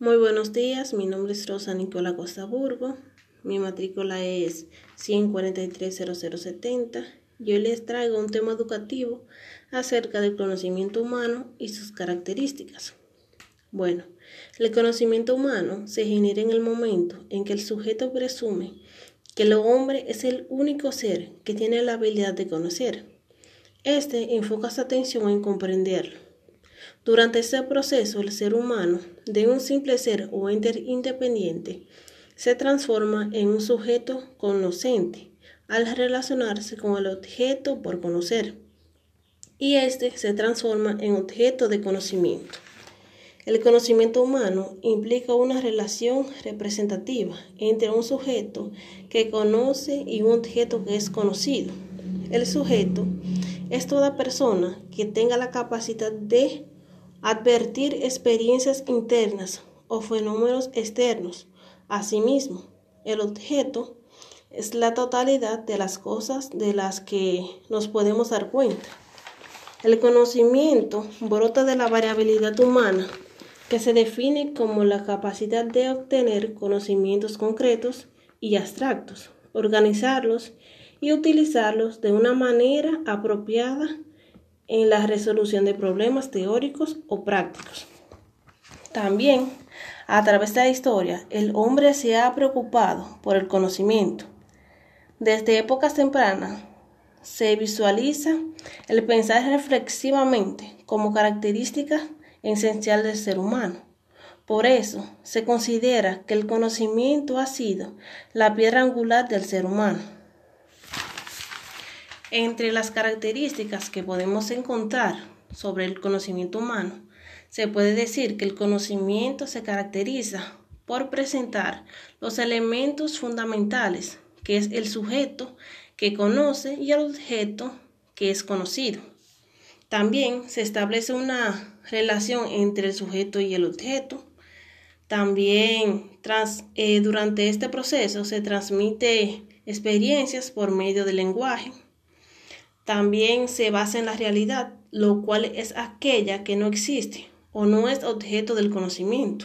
Muy buenos días, mi nombre es Rosa Nicola Costa Burgo, mi matrícula es 1430070. Yo les traigo un tema educativo acerca del conocimiento humano y sus características. Bueno, el conocimiento humano se genera en el momento en que el sujeto presume que el hombre es el único ser que tiene la habilidad de conocer. Este enfoca su atención en comprenderlo durante este proceso, el ser humano, de un simple ser o ente independiente, se transforma en un sujeto conocente al relacionarse con el objeto por conocer, y éste se transforma en objeto de conocimiento. El conocimiento humano implica una relación representativa entre un sujeto que conoce y un objeto que es conocido. El sujeto es toda persona que tenga la capacidad de advertir experiencias internas o fenómenos externos. Asimismo, el objeto es la totalidad de las cosas de las que nos podemos dar cuenta. El conocimiento brota de la variabilidad humana, que se define como la capacidad de obtener conocimientos concretos y abstractos, organizarlos y utilizarlos de una manera apropiada en la resolución de problemas teóricos o prácticos. También, a través de la historia, el hombre se ha preocupado por el conocimiento. Desde épocas tempranas se visualiza el pensar reflexivamente como característica esencial del ser humano. Por eso se considera que el conocimiento ha sido la piedra angular del ser humano. Entre las características que podemos encontrar sobre el conocimiento humano, se puede decir que el conocimiento se caracteriza por presentar los elementos fundamentales, que es el sujeto que conoce y el objeto que es conocido. También se establece una relación entre el sujeto y el objeto. También eh, durante este proceso se transmite experiencias por medio del lenguaje también se basa en la realidad, lo cual es aquella que no existe o no es objeto del conocimiento.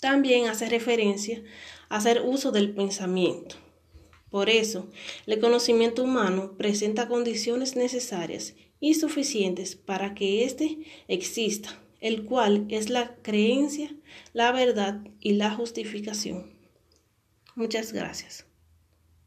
También hace referencia a hacer uso del pensamiento. Por eso, el conocimiento humano presenta condiciones necesarias y suficientes para que éste exista, el cual es la creencia, la verdad y la justificación. Muchas gracias.